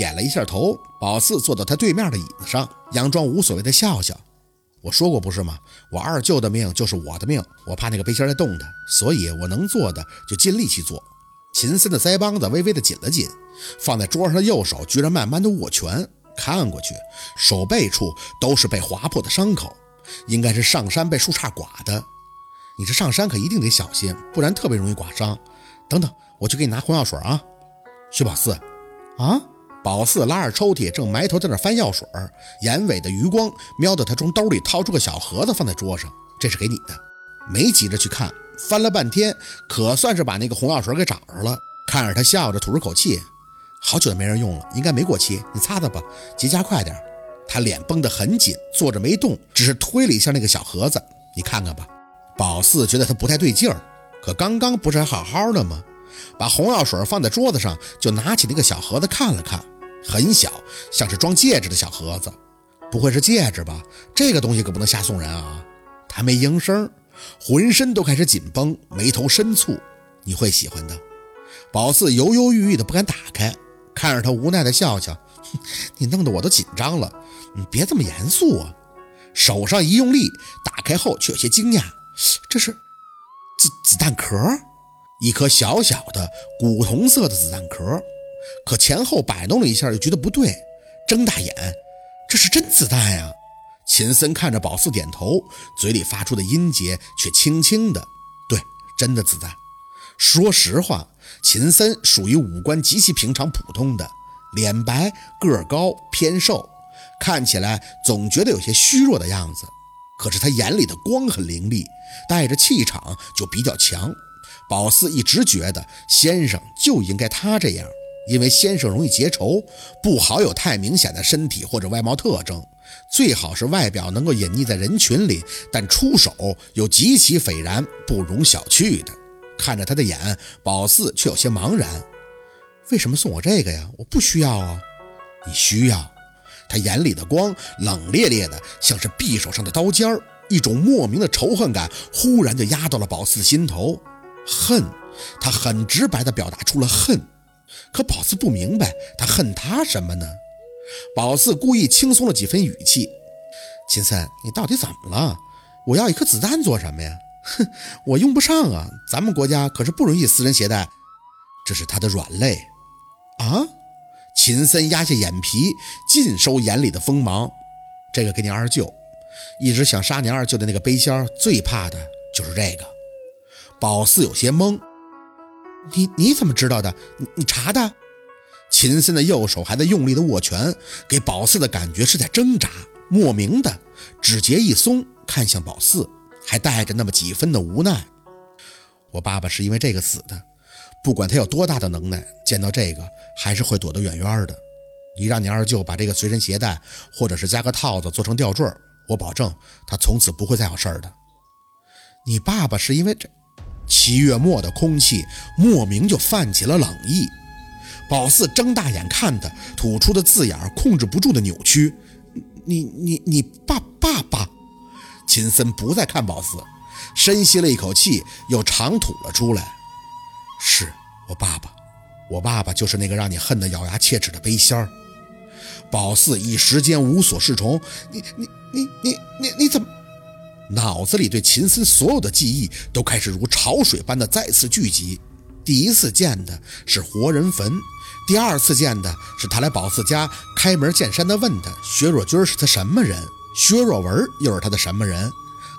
点了一下头。宝四坐到他对面的椅子上，佯装无所谓的笑笑。我说过不是吗？我二舅的命就是我的命，我怕那个背心在动他，所以我能做的就尽力去做。秦森的腮帮子微微的紧了紧，放在桌上的右手居然慢慢的握拳，看过去，手背处都是被划破的伤口，应该是上山被树杈刮的。你这上山可一定得小心，不然特别容易刮伤。等等，我去给你拿红药水啊。薛宝四，啊？宝四拉着抽屉，正埋头在那翻药水，眼尾的余光瞄到他从兜里掏出个小盒子放在桌上，这是给你的。没急着去看，翻了半天，可算是把那个红药水给找着了。看着他笑着吐出口气，好久没人用了，应该没过期，你擦擦吧，结痂快点。他脸绷得很紧，坐着没动，只是推了一下那个小盒子，你看看吧。宝四觉得他不太对劲儿，可刚刚不是还好好的吗？把红药水放在桌子上，就拿起那个小盒子看了看。很小，像是装戒指的小盒子，不会是戒指吧？这个东西可不能瞎送人啊！他没应声，浑身都开始紧绷，眉头深蹙。你会喜欢的。宝四犹犹豫豫的不敢打开，看着他无奈的笑笑，你弄得我都紧张了。你别这么严肃啊！手上一用力，打开后却有些惊讶，这是子子弹壳，一颗小小的古铜色的子弹壳。可前后摆弄了一下，又觉得不对，睁大眼，这是真子弹呀！秦森看着宝四点头，嘴里发出的音节却轻轻的，对，真的子弹。说实话，秦森属于五官极其平常普通的，脸白个高偏瘦，看起来总觉得有些虚弱的样子。可是他眼里的光很凌厉，带着气场就比较强。宝四一直觉得先生就应该他这样。因为先生容易结仇，不好有太明显的身体或者外貌特征，最好是外表能够隐匿在人群里，但出手又极其斐然，不容小觑的。看着他的眼，宝四却有些茫然。为什么送我这个呀？我不需要啊。你需要。他眼里的光冷冽冽的，像是匕首上的刀尖儿，一种莫名的仇恨感忽然就压到了宝四的心头。恨，他很直白地表达出了恨。可宝四不明白，他恨他什么呢？宝四故意轻松了几分语气：“秦森，你到底怎么了？我要一颗子弹做什么呀？哼，我用不上啊！咱们国家可是不允许私人携带。这是他的软肋啊！”秦森压下眼皮，尽收眼里的锋芒：“这个给你二舅，一直想杀你二舅的那个背仙，最怕的就是这个。”宝四有些懵。你你怎么知道的？你你查的？秦森的右手还在用力的握拳，给宝四的感觉是在挣扎，莫名的指节一松，看向宝四，还带着那么几分的无奈。我爸爸是因为这个死的，不管他有多大的能耐，见到这个还是会躲得远远的。你让你二舅把这个随身携带，或者是加个套子做成吊坠，我保证他从此不会再有事儿的。你爸爸是因为这？七月末的空气莫名就泛起了冷意，宝四睁大眼看他，吐出的字眼控制不住的扭曲。你你你爸爸爸？秦森不再看宝四，深吸了一口气，又长吐了出来。是我爸爸，我爸爸就是那个让你恨得咬牙切齿的背仙儿。宝四一时间无所适从。你你你你你你怎么？脑子里对秦森所有的记忆都开始如潮水般的再次聚集。第一次见的是活人坟，第二次见的是他来宝四家开门见山的问他薛若君是他什么人，薛若文又是他的什么人？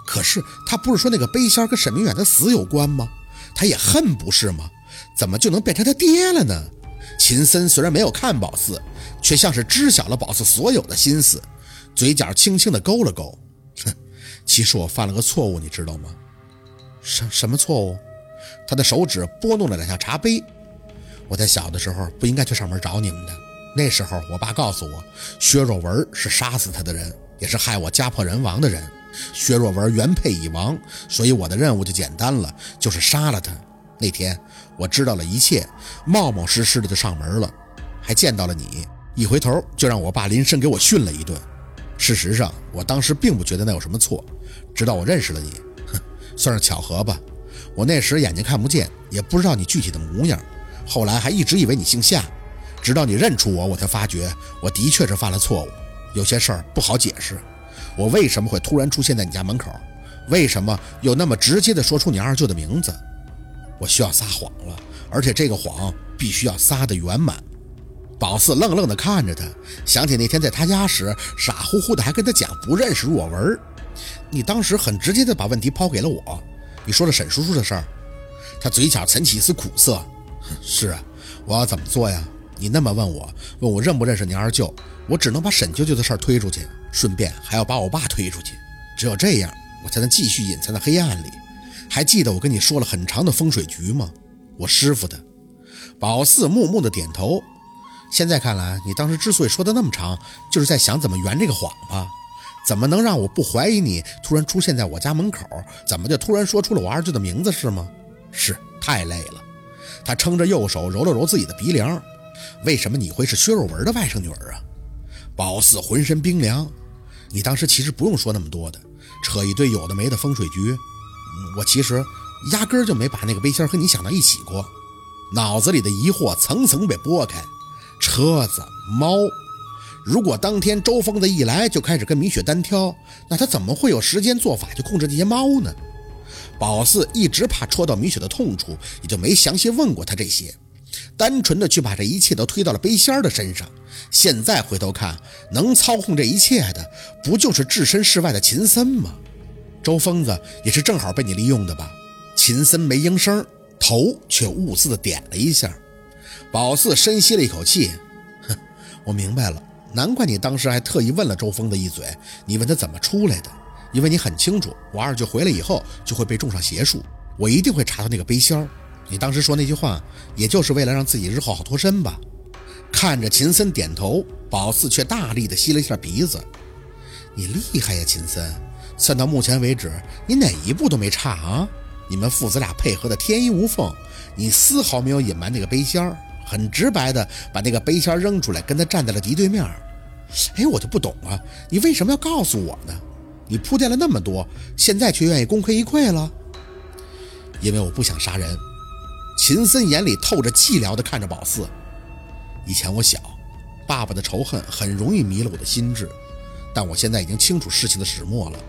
可是他不是说那个背仙跟沈明远的死有关吗？他也恨不是吗？怎么就能变成他爹了呢？秦森虽然没有看宝四，却像是知晓了宝四所有的心思，嘴角轻轻的勾了勾。其实我犯了个错误，你知道吗？什什么错误？他的手指拨弄了两下茶杯。我在小的时候不应该去上门找你们的。那时候我爸告诉我，薛若文是杀死他的人，也是害我家破人亡的人。薛若文原配已亡，所以我的任务就简单了，就是杀了他。那天我知道了一切，冒冒失失的就上门了，还见到了你。一回头就让我爸临身给我训了一顿。事实上，我当时并不觉得那有什么错。直到我认识了你，哼，算是巧合吧。我那时眼睛看不见，也不知道你具体的模样，后来还一直以为你姓夏。直到你认出我，我才发觉我的确是犯了错误。有些事儿不好解释，我为什么会突然出现在你家门口？为什么又那么直接的说出你二舅的名字？我需要撒谎了，而且这个谎必须要撒得圆满。宝四愣愣地看着他，想起那天在他家时，傻乎乎的还跟他讲不认识若文。你当时很直接的把问题抛给了我，你说了沈叔叔的事儿。他嘴角噙起一丝苦涩。是啊，我要怎么做呀？你那么问我，问我认不认识你二舅，我只能把沈舅舅的事儿推出去，顺便还要把我爸推出去。只有这样，我才能继续隐藏在黑暗里。还记得我跟你说了很长的风水局吗？我师傅的。宝四木木的点头。现在看来，你当时之所以说的那么长，就是在想怎么圆这个谎吧？怎么能让我不怀疑你突然出现在我家门口？怎么就突然说出了我二舅的名字是吗？是，太累了。他撑着右手揉了揉自己的鼻梁。为什么你会是薛若文的外甥女儿啊？宝四浑身冰凉。你当时其实不用说那么多的，扯一堆有的没的风水局。我其实压根儿就没把那个背心和你想到一起过。脑子里的疑惑层层被拨开。车子、猫，如果当天周疯子一来就开始跟米雪单挑，那他怎么会有时间做法去控制这些猫呢？宝四一直怕戳到米雪的痛处，也就没详细问过他这些，单纯的去把这一切都推到了背仙的身上。现在回头看，能操控这一切的，不就是置身事外的秦森吗？周疯子也是正好被你利用的吧？秦森没应声，头却兀自的点了一下。宝四深吸了一口气，哼，我明白了，难怪你当时还特意问了周峰的一嘴。你问他怎么出来的，因为你很清楚，我二舅回来以后就会被种上邪术，我一定会查到那个背仙儿。你当时说那句话，也就是为了让自己日后好脱身吧？看着秦森点头，宝四却大力的吸了一下鼻子。你厉害呀，秦森！算到目前为止，你哪一步都没差啊！你们父子俩配合的天衣无缝，你丝毫没有隐瞒那个背仙儿。很直白的把那个杯签扔出来，跟他站在了敌对面。哎，我就不懂啊，你为什么要告诉我呢？你铺垫了那么多，现在却愿意功亏一篑了？因为我不想杀人。秦森眼里透着寂寥的看着宝四。以前我小，爸爸的仇恨很容易迷了我的心智，但我现在已经清楚事情的始末了。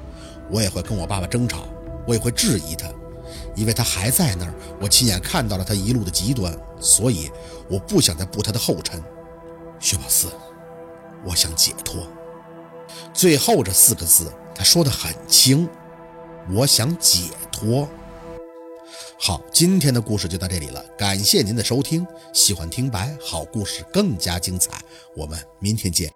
我也会跟我爸爸争吵，我也会质疑他。因为他还在那儿，我亲眼看到了他一路的极端，所以我不想再步他的后尘。薛宝四，我想解脱。最后这四个字，他说的很轻，我想解脱。好，今天的故事就到这里了，感谢您的收听。喜欢听白好故事更加精彩，我们明天见。